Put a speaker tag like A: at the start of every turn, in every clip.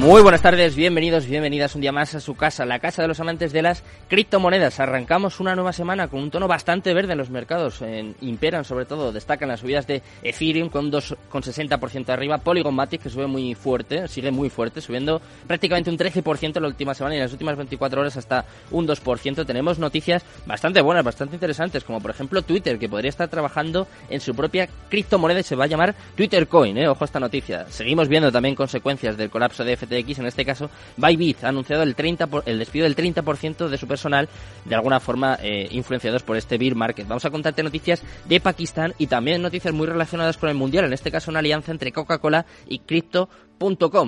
A: Muy buenas tardes, bienvenidos, bienvenidas un día más a su casa, la casa de los amantes de las criptomonedas. Arrancamos una nueva semana con un tono bastante verde en los mercados. En, imperan sobre todo, destacan las subidas de Ethereum con 2,60% arriba, Polygon Matic que sube muy fuerte, sigue muy fuerte, subiendo prácticamente un 13% en la última semana y en las últimas 24 horas hasta un 2%. Tenemos noticias bastante buenas, bastante interesantes, como por ejemplo Twitter, que podría estar trabajando en su propia criptomoneda y se va a llamar Twitter Coin, ¿eh? ojo a esta noticia. Seguimos viendo también consecuencias del colapso de En este caso Bybit ha anunciado el, 30 el despido del 30% de su personal, de alguna forma eh, influenciados por este bear market. Vamos a contarte noticias de Pakistán y también noticias muy relacionadas con el mundial, en este caso una alianza entre Coca-Cola y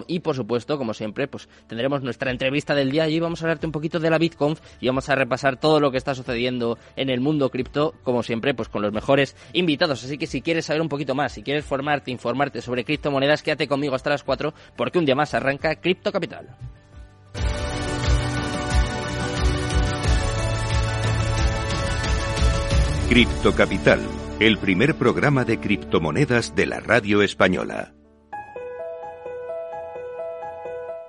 A: Y por supuesto, como siempre, pues tendremos nuestra entrevista del día y vamos a hablarte un poquito de la BitConf y vamos a repasar todo lo que está sucediendo en el mundo cripto, como siempre, pues con los mejores invitados. Así que si quieres saber un poquito más, si quieres formarte, informarte sobre criptomonedas, quédate conmigo hasta las 4 porque un día más arranca Cripto Capital.
B: Cripto Capital, el primer programa de criptomonedas de la radio española.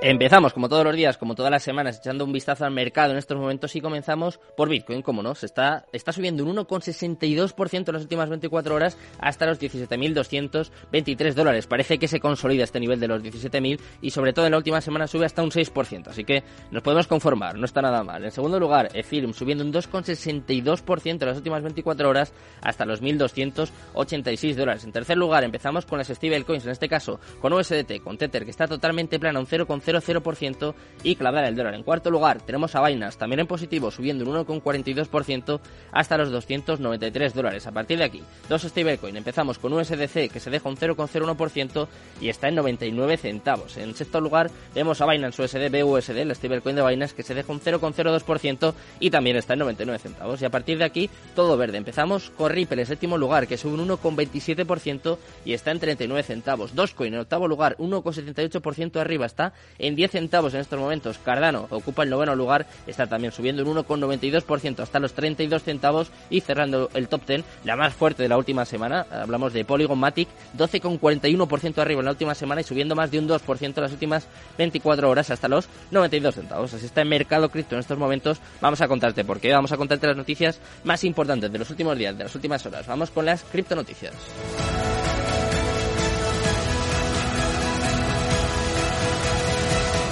A: Empezamos, como todos los días, como todas las semanas, echando un vistazo al mercado en estos momentos y comenzamos por Bitcoin, como no, se está, está subiendo un 1,62% en las últimas 24 horas hasta los 17.223 dólares. Parece que se consolida este nivel de los 17.000 y sobre todo en la última semana sube hasta un 6%, así que nos podemos conformar, no está nada mal. En segundo lugar, Ethereum subiendo un 2,62% en las últimas 24 horas hasta los 1.286 dólares. En tercer lugar, empezamos con las stablecoins, en este caso con USDT, con Tether, que está totalmente plana, un 0,5 0,00% y clavada el dólar. En cuarto lugar tenemos a Binance, también en positivo, subiendo un 1,42% hasta los 293 dólares. A partir de aquí, dos stablecoin. Empezamos con USDC, que se deja un 0,01% y está en 99 centavos. En sexto lugar vemos a Binance USD, BUSD, el stablecoin de Binance, que se deja un 0,02% y también está en 99 centavos. Y a partir de aquí, todo verde. Empezamos con Ripple en séptimo lugar, que sube un 1,27% y está en 39 centavos. Dogecoin en octavo lugar, 1,78% arriba, está en 10 centavos en estos momentos. Cardano ocupa el noveno lugar, está también subiendo un 1,92% hasta los 32 centavos y cerrando el top 10, la más fuerte de la última semana. Hablamos de Polygon Matic, 12,41% arriba en la última semana y subiendo más de un 2% en las últimas 24 horas hasta los 92 centavos. Así está el mercado cripto en estos momentos. Vamos a contarte por qué, vamos a contarte las noticias más importantes de los últimos días, de las últimas horas. Vamos con las cripto noticias.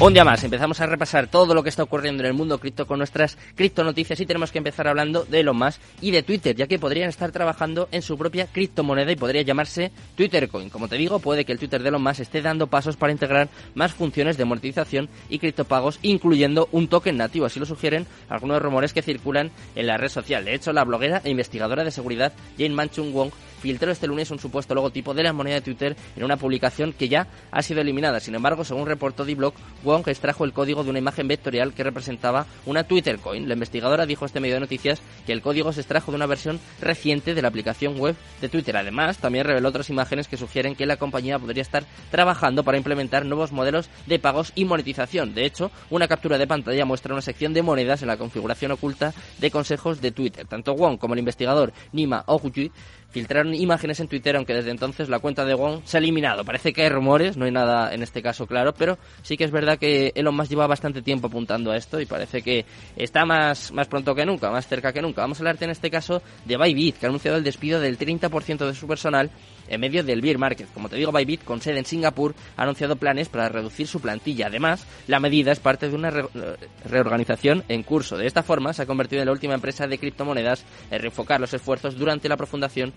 A: Un día más, empezamos a repasar todo lo que está ocurriendo en el mundo cripto con nuestras criptonoticias y tenemos que empezar hablando de Elon Musk y de Twitter, ya que podrían estar trabajando en su propia criptomoneda y podría llamarse Twitter Coin. Como te digo, puede que el Twitter de Elon Musk esté dando pasos para integrar más funciones de monetización y criptopagos, incluyendo un token nativo, así lo sugieren algunos rumores que circulan en la red social. De hecho, la bloguera e investigadora de seguridad Jane Manchung Wong filtró este lunes un supuesto logotipo de la moneda de Twitter en una publicación que ya ha sido eliminada. Sin embargo, según reportó D-Block, Wong extrajo el código de una imagen vectorial que representaba una Twitter Coin. La investigadora dijo a este medio de noticias que el código se extrajo de una versión reciente de la aplicación web de Twitter. Además, también reveló otras imágenes que sugieren que la compañía podría estar trabajando para implementar nuevos modelos de pagos y monetización. De hecho, una captura de pantalla muestra una sección de monedas en la configuración oculta de consejos de Twitter. Tanto Wong como el investigador Nima Oguchi filtraron imágenes en Twitter, aunque desde entonces la cuenta de Wong se ha eliminado. Parece que hay rumores, no hay nada en este caso claro, pero sí que es verdad que Elon Musk lleva bastante tiempo apuntando a esto y parece que está más, más pronto que nunca, más cerca que nunca. Vamos a hablarte en este caso de Bybit, que ha anunciado el despido del 30% de su personal en medio del bear market. Como te digo, Bybit, con sede en Singapur, ha anunciado planes para reducir su plantilla. Además, la medida es parte de una reorganización en curso. De esta forma, se ha convertido en la última empresa de criptomonedas en reenfocar los esfuerzos durante la profundización,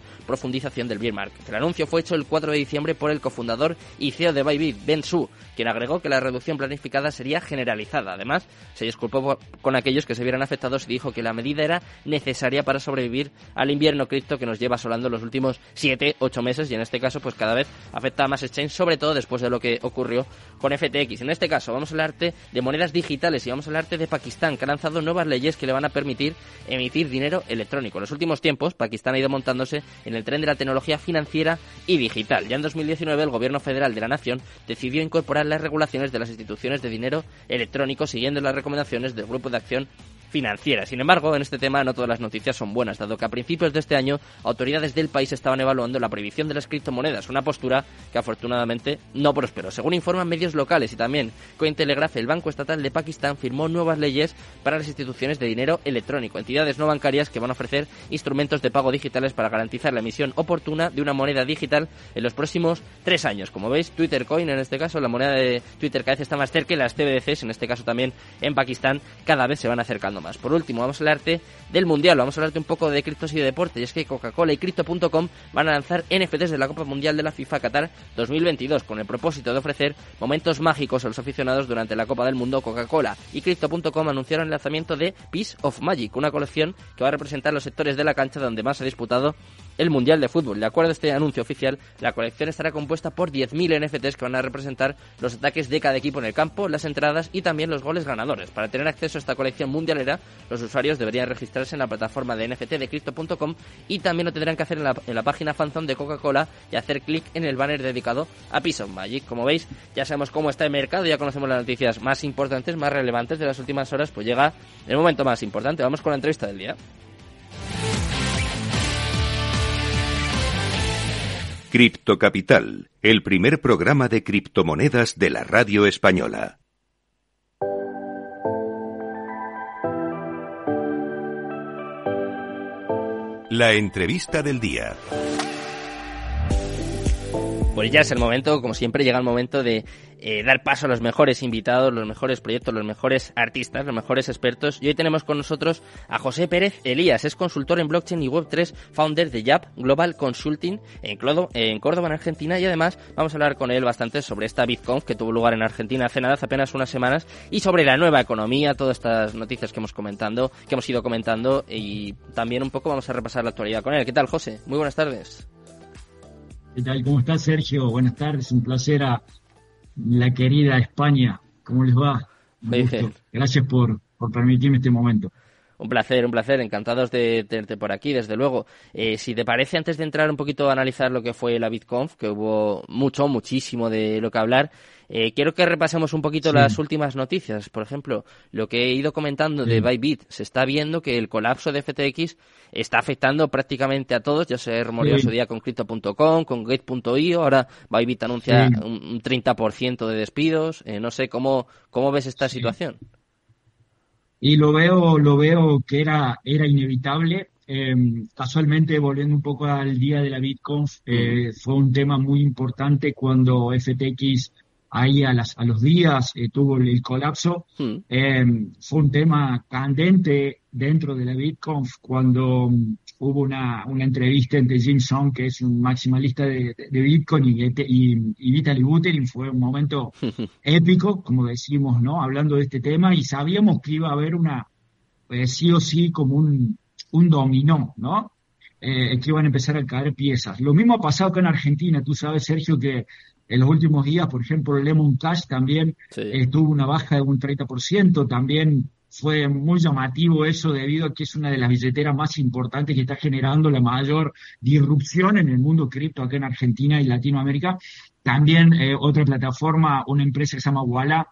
A: del bear market. El anuncio fue hecho el 4 de diciembre por el cofundador y CEO de Bybit, Ben Su, quien agregó que la reducción planificada sería generalizada. Además, se disculpó con aquellos que se vieran afectados y dijo que la medida era necesaria para sobrevivir al invierno cripto que nos lleva asolando los últimos 7-8 meses y en este caso pues cada vez afecta a más exchange, sobre todo después de lo que ocurrió con FTX. En este caso vamos a hablarte de monedas digitales y vamos a hablarte de Pakistán, que ha lanzado nuevas leyes que le van a permitir emitir dinero electrónico. En los últimos tiempos, Pakistán ha ido montándose en el tren de la tecnología financiera y digital. Ya en 2019 el gobierno federal de la nación decidió incorporar las regulaciones de las instituciones de dinero electrónico siguiendo las recomendaciones del Grupo de Acción financiera. Sin embargo, en este tema no todas las noticias son buenas, dado que a principios de este año autoridades del país estaban evaluando la prohibición de las criptomonedas, una postura que afortunadamente no prosperó. Según informan medios locales y también Cointelegraph, el Banco Estatal de Pakistán firmó nuevas leyes para las instituciones de dinero electrónico, entidades no bancarias que van a ofrecer instrumentos de pago digitales para garantizar la emisión oportuna de una moneda digital en los próximos tres años. Como veis, Twitter Coin, en este caso, la moneda de Twitter cada vez está más cerca y las CBDCs, en este caso también en Pakistán, cada vez se van acercando Por último, vamos a hablarte del Mundial, vamos a hablarte un poco de criptos y de deporte, y es que Coca-Cola y Crypto.com van a lanzar NFTs de la Copa Mundial de la FIFA Qatar 2022, con el propósito de ofrecer momentos mágicos a los aficionados durante la Copa del Mundo. Coca-Cola y Crypto.com anunciaron el lanzamiento de Piece of Magic, una colección que va a representar los sectores de la cancha donde más se ha disputado el Mundial de Fútbol. De acuerdo a este anuncio oficial, la colección estará compuesta por 10.000 NFTs que van a representar los ataques de cada equipo en el campo, las entradas y también los goles ganadores. Para tener acceso a esta colección mundialera, los usuarios deberían registrarse en la plataforma de NFT de Crypto.com y también lo tendrán que hacer en la, en la página fanzone de Coca-Cola y hacer clic en el banner dedicado a Piece Magic. Como veis, ya sabemos cómo está el mercado, ya conocemos las noticias más importantes, más relevantes de las últimas horas, pues llega el momento más importante. Vamos con la entrevista del día.
B: Cripto Capital, el primer programa de criptomonedas de la radio española. La entrevista del día.
A: Pues ya es el momento, como siempre llega el momento de eh, dar paso a los mejores invitados, los mejores proyectos, los mejores artistas, los mejores expertos. Y hoy tenemos con nosotros a José Pérez Elías, es consultor en blockchain y web3, founder de YAP Global Consulting en, en Córdoba, en Argentina. Y además vamos a hablar con él bastante sobre esta BitConf que tuvo lugar en Argentina hace nada, hace apenas unas semanas, y sobre la nueva economía, todas estas noticias que hemos comentando, que hemos ido comentando, y también un poco vamos a repasar la actualidad con él. ¿Qué tal, José? Muy buenas tardes.
C: ¿Qué tal? ¿Cómo estás, Sergio? Buenas tardes. Un placer a la querida España. ¿Cómo les va? Gracias por, por permitirme este momento.
A: Un placer, un placer. Encantados de tenerte por aquí, desde luego. Eh, si te parece, antes de entrar un poquito a analizar lo que fue la BitConf, que hubo mucho, muchísimo de lo que hablar, eh, quiero que repasemos un poquito las últimas noticias. Por ejemplo, lo que he ido comentando de Bybit. Se está viendo que el colapso de FTX está afectando prácticamente a todos. Ya se rumoreó su día con Crypto.com, con Gate.io. Ahora Bybit anuncia un, 30% de despidos. Eh, no sé, ¿cómo, cómo ves esta situación?
C: Y lo veo, lo veo que era, era inevitable. Em, casualmente, volviendo un poco al día de la BitConf, eh, fue un tema muy importante cuando FTX ahí a, las, a los días eh, tuvo el, colapso. Hmm. Em, fue un tema candente dentro de la BitConf cuando um, hubo una, una, entrevista entre Jim Song, que es un maximalista de, de Bitcoin, y, y, y, Vitaly Buterin. Fue un momento épico, como decimos, ¿no? Hablando de este tema, y sabíamos que iba a haber una, eh, sí o sí, como un, un dominó, ¿no? Eh, que iban a empezar a caer piezas. Lo mismo ha pasado acá en Argentina. Tú sabes, Sergio, que en los últimos días, por ejemplo, el Lemon Cash también eh, tuvo una baja de un 30%, también fue muy llamativo eso debido a que es una de las billeteras más importantes que está generando la mayor disrupción en el mundo cripto acá en Argentina y Latinoamérica. También eh, otra plataforma, una empresa que se llama Walla,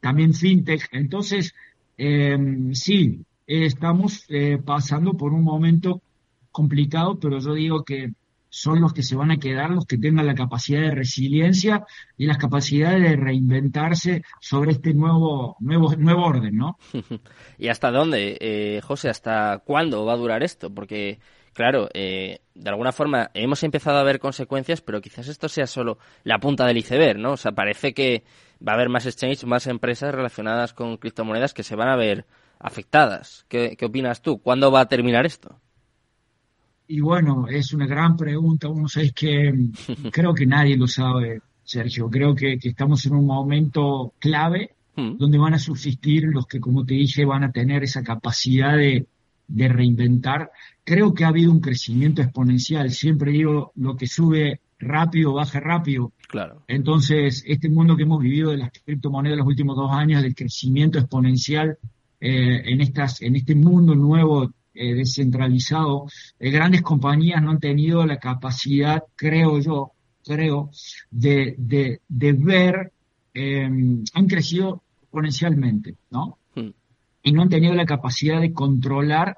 C: también FinTech. Entonces, eh, sí, estamos pasando por un momento complicado, pero yo digo que son los que se van a quedar, los que tengan la capacidad de resiliencia y las capacidades de reinventarse sobre este nuevo, nuevo, nuevo orden, ¿no?
A: ¿Y hasta dónde, eh, José, hasta cuándo va a durar esto? Porque, claro, eh, de alguna forma hemos empezado a ver consecuencias, pero quizás esto sea solo la punta del iceberg, ¿no? O sea, parece que va a haber más exchanges, más empresas relacionadas con criptomonedas que se van a ver afectadas. ¿Qué, qué opinas tú? ¿Cuándo va a terminar esto?
C: Y bueno, es una gran pregunta. Uno sabe que creo que nadie lo sabe, Sergio. Creo que, estamos en un momento clave hmm. donde van a subsistir los que, como te dije, van a tener esa capacidad de, reinventar. Creo que ha habido un crecimiento exponencial. Siempre digo, lo que sube rápido, baja rápido.
A: Claro.
C: Entonces, este mundo que hemos vivido de las criptomonedas los últimos dos años, del crecimiento exponencial eh, en, estas, en este mundo nuevo eh, descentralizado, eh, grandes compañías no han tenido la capacidad, creo yo, creo, de, de, de ver, han crecido exponencialmente, ¿no? Hmm. Y no han tenido la capacidad de controlar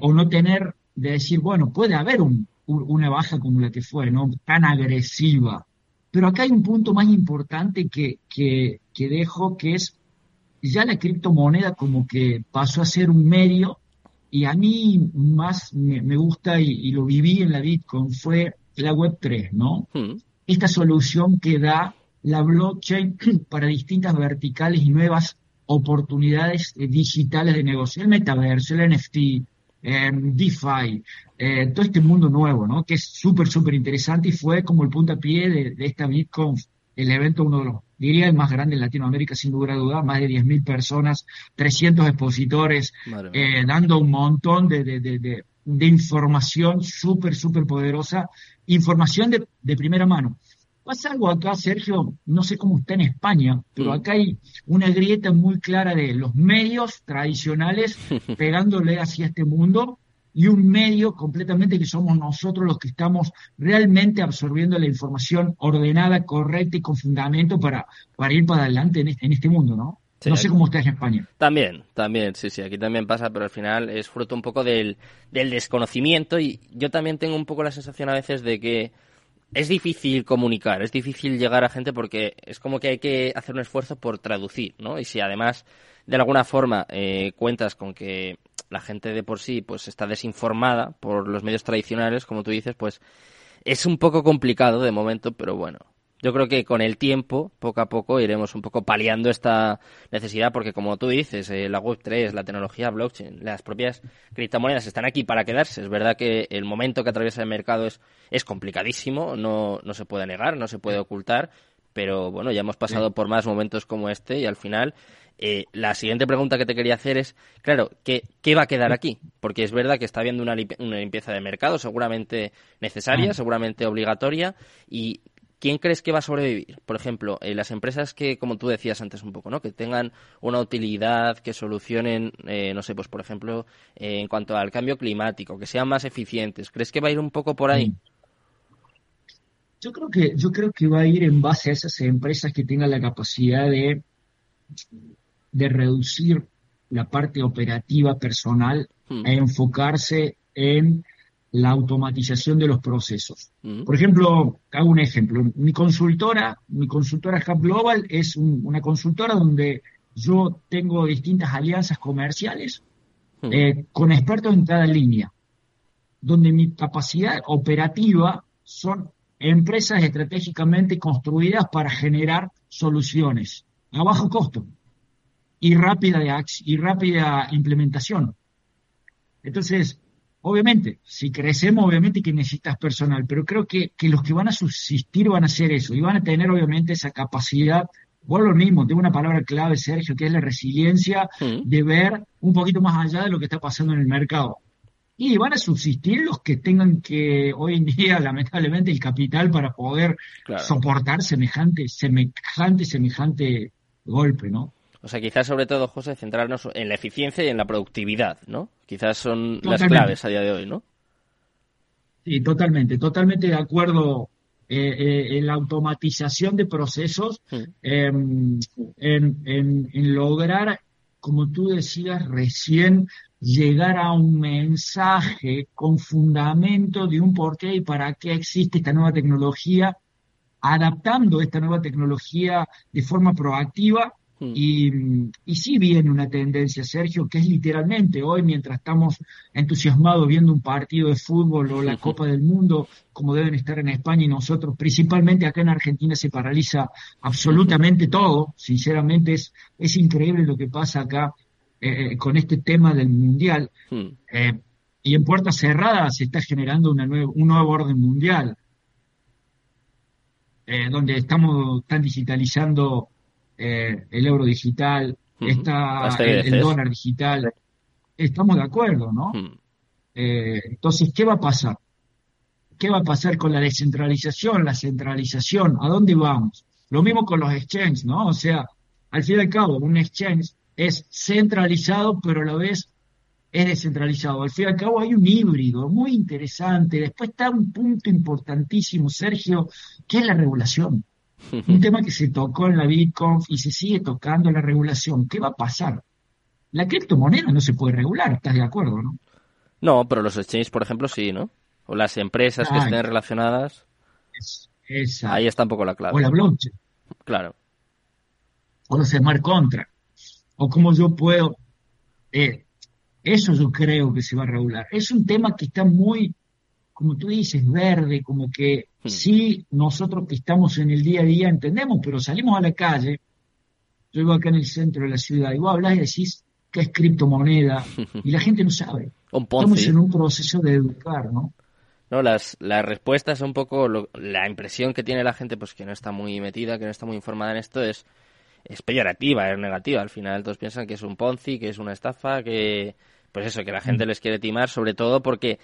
C: o no tener, de decir, bueno, puede haber un, una baja como la que fue, ¿no? Tan agresiva. Pero acá hay un punto más importante que, que, que dejo, que es ya la criptomoneda como que pasó a ser un medio y a mí más me, gusta y, lo viví en la Bitcoin fue la Web3, ¿no? Hmm. Esta solución que da la blockchain para distintas verticales y nuevas oportunidades digitales de negocio, el metaverso, el NFT, eh, DeFi, eh, todo este mundo nuevo, ¿no? Que es súper, súper interesante y fue como el puntapié de, de esta Bitcoin, el evento, uno de los, diría el más grande en Latinoamérica, sin duda duda, más de 10.000 personas, 300 expositores, eh, dando un montón de, de, de, de información súper, súper poderosa, información de, de primera mano. Pasa algo acá, Sergio, no sé cómo está en España, pero acá hay una grieta muy clara de los medios tradicionales pegándole hacia este mundo y un medio completamente que somos nosotros los que estamos realmente absorbiendo la información ordenada, correcta y con fundamento para, para ir para adelante en este, en este mundo, ¿no? no sé cómo está en España.
A: También, también, sí, sí, aquí también pasa, pero al final es fruto un poco del, del desconocimiento y yo también tengo un poco la sensación a veces de que es difícil comunicar, es difícil llegar a gente porque es como que hay que hacer un esfuerzo por traducir, ¿no? Y si además de alguna forma eh, cuentas con que la gente de por sí pues está desinformada por los medios tradicionales, como tú dices, pues es un poco complicado de momento, pero bueno, yo creo que con el tiempo, poco a poco, iremos un poco paliando esta necesidad, porque como tú dices, eh, la Web3, la tecnología blockchain, las propias criptomonedas están aquí para quedarse. Es verdad que el momento que atraviesa el mercado es, es complicadísimo, no, no se puede negar, no se puede ocultar, pero bueno, ya hemos pasado por más momentos como este y al final eh, la siguiente pregunta que te quería hacer es, claro, ¿qué, ¿qué, va a quedar aquí? Porque es verdad que está habiendo una, una limpieza de mercado, seguramente necesaria, seguramente obligatoria, y ¿quién crees que va a sobrevivir? Por ejemplo, eh, las empresas que, como tú decías antes un poco, ¿no? Que tengan una utilidad, que solucionen, eh, no sé, pues por ejemplo, eh, en cuanto al cambio climático, que sean más eficientes. ¿Crees que va a ir un poco por ahí?
C: Yo creo que, yo creo que va a ir en base a esas empresas que tengan la capacidad de, de reducir la parte operativa personal hmm. e enfocarse en la automatización de los procesos. Mm. Por ejemplo, hago un ejemplo. Mi consultora, mi consultora Hub Global es una consultora donde yo tengo distintas alianzas comerciales mm. eh, con expertos en cada línea, donde mi capacidad operativa son empresas estratégicamente construidas para generar soluciones a bajo costo y rápida, y rápida implementación. Entonces, Obviamente, si crecemos, obviamente que necesitas personal, pero creo que, que los que van a subsistir van a hacer eso y van a tener obviamente esa capacidad, o lo mismo, tengo una palabra clave, Sergio, que es la resiliencia de ver un poquito más allá de lo que está pasando en el mercado. Y van a subsistir los que tengan que, hoy en día, lamentablemente, el capital para poder soportar semejante, semejante, semejante golpe, ¿no?
A: O sea, quizás sobre todo, José, centrarnos en la eficiencia y en la productividad, ¿no? Quizás son las claves a día de hoy, ¿no?
C: Sí, totalmente, totalmente de acuerdo eh, eh, en la automatización de procesos, mm. em, en, lograr, como tú decías recién, llegar a un mensaje con fundamento de un por qué y para qué existe esta nueva tecnología, adaptando esta nueva tecnología de forma proactiva. Hmm. Y, y sí viene una tendencia, Sergio, que es literalmente hoy, mientras estamos entusiasmados viendo un partido de fútbol o la Copa del Mundo, como deben estar en España y nosotros, principalmente acá en Argentina se paraliza absolutamente todo, sinceramente es, es increíble lo que pasa acá eh, eh, con este tema del Mundial. Hmm. Eh, y en puertas cerradas se está generando una un nuevo orden mundial, donde estamos tan digitalizando eh, el euro digital, está el, dólar digital. Estamos de acuerdo, ¿no? Eh, entonces, ¿qué va a pasar? ¿qué va a pasar con la descentralización, la centralización? ¿A dónde vamos? Lo mismo con los exchanges, ¿no? O sea, al fin y al cabo, un exchange es centralizado, pero a la vez es descentralizado. Al fin y al cabo hay un híbrido muy interesante. Después está un punto importantísimo, Sergio, que es la regulación. Un tema que se tocó en la BitConf y se sigue tocando la regulación. ¿Qué va a pasar? La criptomoneda no se puede regular, ¿estás de acuerdo, no?
A: No, pero los exchanges, por ejemplo, sí, ¿no? O las empresas que estén relacionadas. ahí está un poco la clave.
C: O la blockchain.
A: Claro.
C: O los smart contracts. O cómo yo puedo. Eh, eso yo creo que se va a regular. Es un tema que está muy, como tú dices, verde, como que hmm. sí, nosotros que estamos en el día a día entendemos, pero salimos a la calle. Yo vivo acá en el centro de la ciudad y vos hablas y decís, qué es criptomoneda, y la gente no sabe. Estamos en un proceso de educar, ¿no?
A: No, las, las respuestas, un poco la impresión que tiene la gente, pues que no está muy metida, que no está muy informada en esto, es, es peyorativa, es negativa. Al final todos piensan que es un Ponzi, que es una estafa, que, pues eso, que la gente mm. les quiere timar, sobre todo porque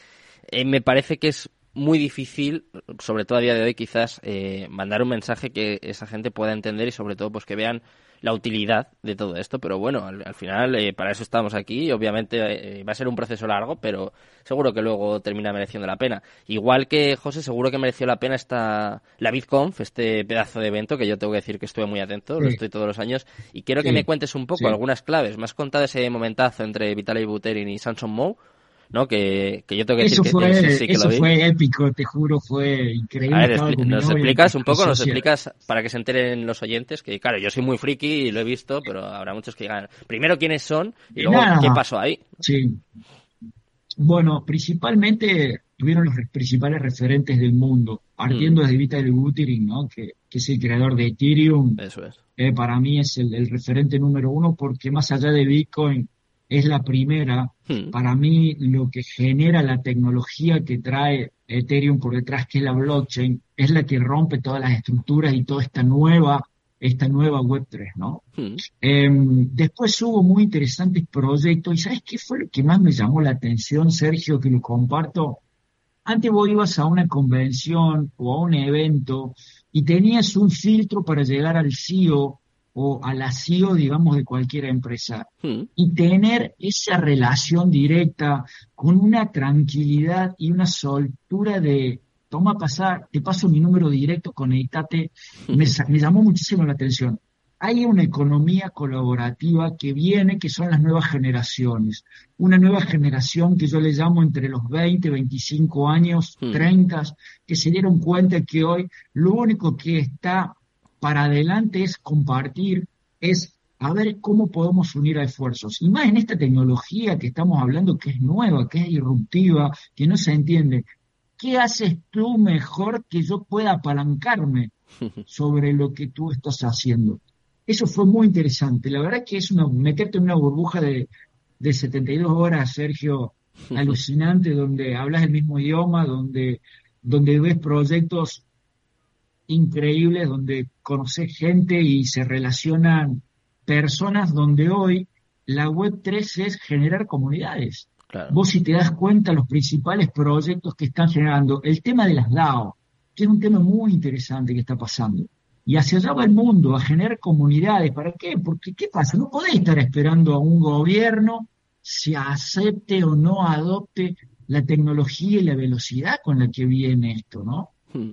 A: eh, me parece que es muy difícil, sobre todo a día de hoy, quizás eh, mandar un mensaje que esa gente pueda entender y sobre todo pues que vean la utilidad de todo esto, pero bueno, al, final eh, para eso estamos aquí. Obviamente eh, va a ser un proceso largo, pero seguro que luego termina mereciendo la pena. Igual que José, seguro que mereció la pena esta la BitConf, este pedazo de evento que yo tengo que decir que estuve muy atento, lo estoy todos los años. Y quiero que me cuentes un poco algunas claves. Me has contado ese momentazo entre Vitaly Buterin y Samson Moe ¿no? Que, que yo tengo que
C: decir
A: que,
C: fue, eso fue épico, te juro, fue increíble.
A: A ver, nos explicas un poco, nos explicas para que se enteren los oyentes, que claro, yo soy muy friki y lo he visto, pero habrá muchos que digan, primero quiénes son y luego qué pasó ahí.
C: Sí. Bueno, principalmente tuvieron los principales referentes del mundo, partiendo mm. de Vitalik Buterin, ¿no? Que, que, es el creador de Ethereum.
A: Eso es.
C: Eh, para mí es el, el referente número uno porque más allá de Bitcoin, es la primera. Hmm. Para mí, lo que genera la tecnología que trae Ethereum por detrás, que es la blockchain, es la que rompe todas las estructuras y toda esta nueva, esta nueva Web3, ¿no? Hmm. Em, después hubo muy interesantes proyectos y ¿sabes qué fue lo que más me llamó la atención, Sergio, que lo comparto? Antes vos ibas a una convención o a un evento y tenías un filtro para llegar al CEO o al CEO, digamos, de cualquier empresa. Hmm. Y tener esa relación directa con una tranquilidad y una soltura de, toma pasar, te paso mi número directo, conectate, hmm. me, me llamó muchísimo la atención. Hay una economía colaborativa que viene, que son las nuevas generaciones. Una nueva generación que yo le llamo entre los 20, 25 años, 30, hmm. que se dieron cuenta que hoy lo único que está para adelante es compartir, es a ver cómo podemos unir esfuerzos. Y más en esta tecnología que estamos hablando, que es nueva, que es disruptiva, que no se entiende. ¿Qué haces tú mejor que yo pueda apalancarme sobre lo que tú estás haciendo? Eso fue muy interesante. La verdad que es una, meterte en una burbuja de, de 72 horas, Sergio, alucinante, donde hablas el mismo idioma, donde, donde ves proyectos increíbles donde conoces gente y se relacionan personas donde hoy la web 3 es generar comunidades. Vos si te das cuenta los principales proyectos que están generando, el tema de las DAO, que es un tema muy interesante que está pasando. Y hacia allá va el mundo, a generar comunidades. ¿Para qué? Porque ¿qué pasa? No podés estar esperando a un gobierno si acepte o no adopte la tecnología y la velocidad con la que viene esto, ¿no? Hmm.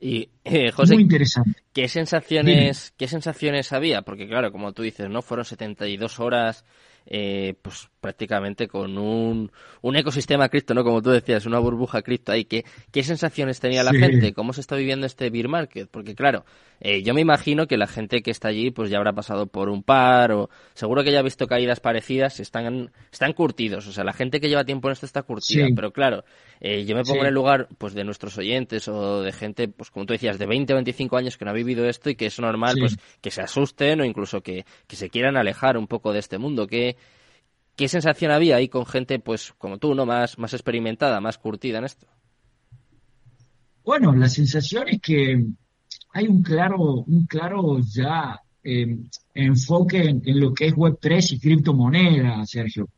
A: Y eh, José,
C: Muy interesante.
A: ¿qué sensaciones, ¿qué sensaciones había? Porque claro, como tú dices, ¿no? Fueron 72 horas eh, pues prácticamente con un, un ecosistema cripto, ¿no? Como tú decías, una burbuja cripto ahí. ¿Qué, qué sensaciones tenía la gente? ¿Cómo se está viviendo este beer market? Porque claro, eh, yo me imagino que la gente que está allí pues ya habrá pasado por un par o seguro que ya ha visto caídas parecidas, están, están curtidos. O sea, la gente que lleva tiempo en esto está curtida. Pero claro, eh, yo me pongo en el lugar pues de nuestros oyentes o de gente, pues como tú decías, de 20 o 25 años que no ha vivido esto y que es normal pues que se asusten o incluso que, que se quieran alejar un poco de este mundo. ¿Qué, ¿Qué sensación había ahí con gente, pues, como tú, ¿no? Más, más experimentada, más curtida en esto.
C: Bueno, la sensación es que hay un claro, un claro ya em, enfoque en, lo que es Web3 y criptomonedas, Sergio.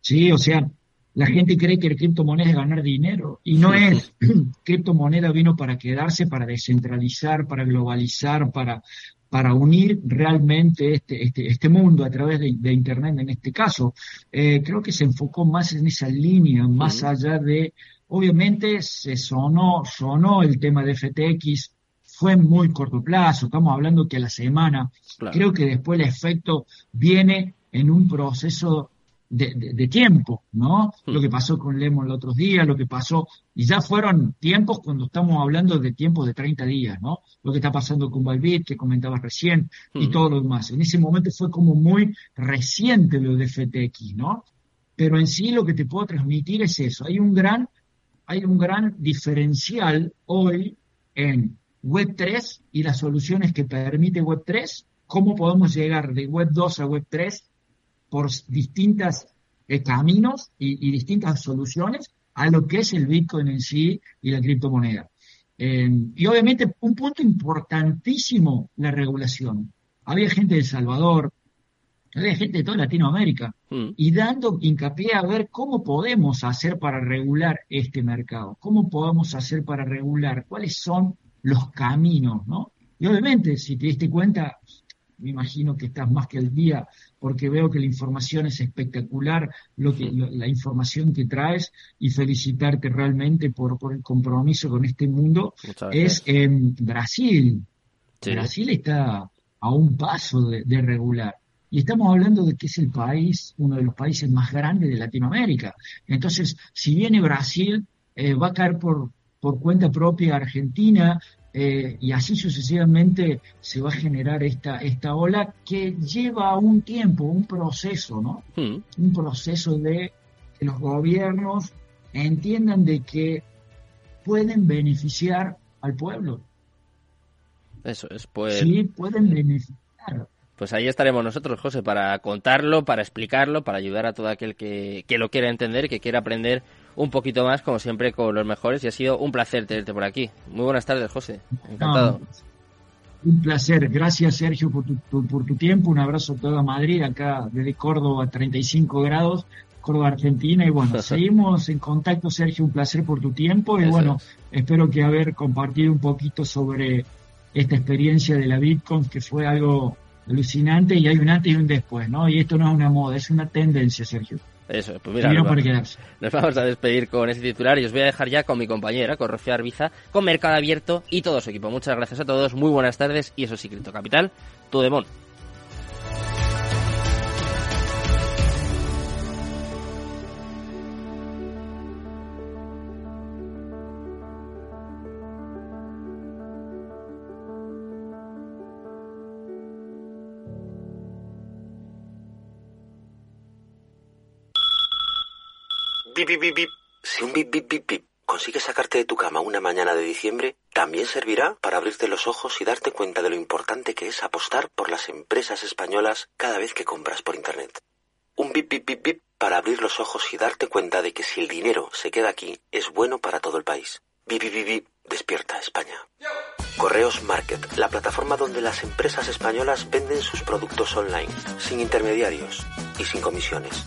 C: Sí, o sea, la gente cree que el criptomoneda es ganar dinero y no es. criptomoneda vino para quedarse, para descentralizar, para globalizar, para, para unir realmente este, este, este mundo a través de, Internet en este caso. Eh, creo que se enfocó más en esa línea, más allá de, obviamente se sonó, sonó el tema de FTX, fue muy corto plazo, estamos hablando que a la semana, creo que después el efecto viene en un proceso de, tiempo, ¿no? Hmm. Lo que pasó con Lemon los otros días, lo que pasó, y ya fueron tiempos cuando estamos hablando de tiempos de 30 días, ¿no? Lo que está pasando con Bybit, que comentabas recién, y hmm. todo lo demás. En ese momento fue como muy reciente lo de FTX, ¿no? Pero en sí lo que te puedo transmitir es eso. Hay un gran, hay un gran diferencial hoy en Web3 y las soluciones que permite Web3, cómo podemos llegar de Web2 a Web3 por distintos eh, caminos y, distintas soluciones a lo que es el Bitcoin en sí y la criptomoneda. Eh, y obviamente un punto importantísimo, la regulación. Había gente de El Salvador, había gente de toda Latinoamérica, mm. y dando hincapié a ver cómo podemos hacer para regular este mercado, cómo podemos hacer para regular, cuáles son los caminos, ¿no? Y obviamente, si te diste cuenta, me imagino que estás más que el día porque veo que la información es espectacular, lo que, la información que traes y felicitarte realmente por, por el compromiso con este mundo. Es en Brasil. Brasil está a un paso de, regular. Y estamos hablando de que es el país, uno de los países más grandes de Latinoamérica. Entonces, si viene Brasil, eh, va a caer por, por cuenta propia Argentina, eh, y así sucesivamente se va a generar esta, esta ola que lleva un tiempo, un proceso, ¿no? Hmm. Un proceso de que los gobiernos entiendan de que pueden beneficiar al pueblo.
A: Eso es, pues.
C: Sí, pueden beneficiar.
A: Pues ahí estaremos nosotros, José, para contarlo, para explicarlo, para ayudar a todo aquel que, que lo quiera entender, que quiera aprender un poquito más, como siempre, con los mejores. Y ha sido un placer tenerte por aquí. Muy buenas tardes, José. Encantado.
C: un placer. Gracias, Sergio, por tu, por tu tiempo. Un abrazo a toda Madrid, acá desde Córdoba, a 35 grados. Córdoba, Argentina. Y bueno, seguimos en contacto, Sergio. Un placer por tu tiempo. Y bueno, espero que haber compartido un poquito sobre esta experiencia de la Bitcoin, que fue algo alucinante y hay un antes y un después, ¿no? Y esto no es una moda, es una tendencia, Sergio.
A: Eso, pues mira, nos, vamos, a despedir con ese titular y os voy a dejar ya con mi compañera, con Rocío Arbiza, con Mercado Abierto y todo su equipo. Muchas gracias a todos, muy buenas tardes y eso sí, Cripto Capital, tu demon.
D: Si un bip bip bip bip consigue sacarte de tu cama una mañana de diciembre, también servirá para abrirte los ojos y darte cuenta de lo importante que es apostar por las empresas españolas cada vez que compras por Internet. Un bip bip bip bip para abrir los ojos y darte cuenta de que si el dinero se queda aquí, es bueno para todo el país. Bip bip bip despierta España. Correos Market, la plataforma donde las empresas españolas venden sus productos online, sin intermediarios y sin comisiones.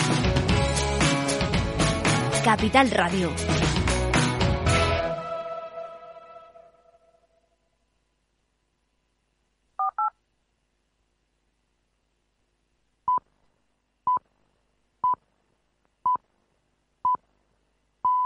E: Capital Radio.